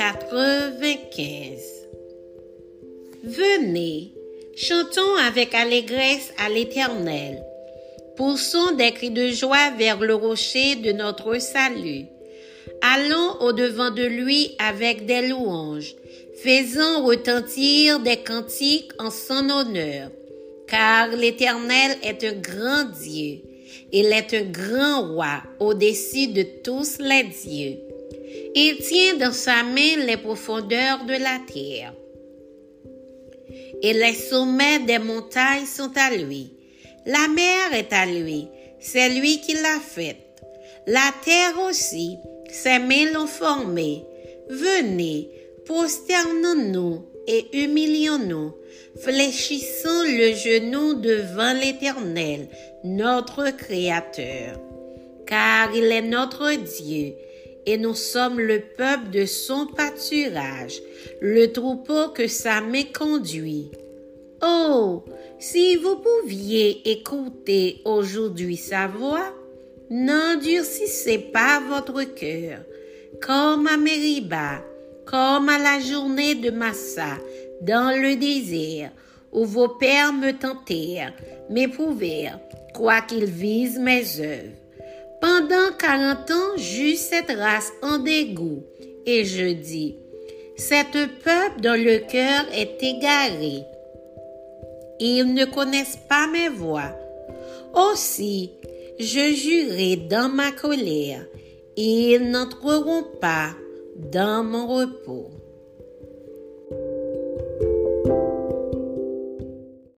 95. Venez, chantons avec allégresse à l'Éternel. Poussons des cris de joie vers le rocher de notre salut. Allons au-devant de lui avec des louanges. Faisons retentir des cantiques en son honneur. Car l'Éternel est un grand Dieu. Il est un grand roi au-dessus de tous les dieux. Il tient dans sa main les profondeurs de la terre. Et les sommets des montagnes sont à lui. La mer est à lui. C'est lui qui l'a faite. La terre aussi, ses mains l'ont formée. Venez, prosternons-nous et humilions-nous. Fléchissons le genou devant l'Éternel, notre Créateur. Car il est notre Dieu et nous sommes le peuple de son pâturage, le troupeau que sa main conduit. Oh, si vous pouviez écouter aujourd'hui sa voix, n'endurcissez pas votre cœur, comme à Mériba, comme à la journée de Massa, dans le désert, où vos pères me tentèrent, m'éprouvèrent, quoiqu'ils visent mes œuvres. Pendant quarante ans, j'eus cette race en dégoût, et je dis, cette peuple dont le cœur est égaré. Ils ne connaissent pas mes voix. Aussi, je jurai dans ma colère, ils n'entreront pas dans mon repos.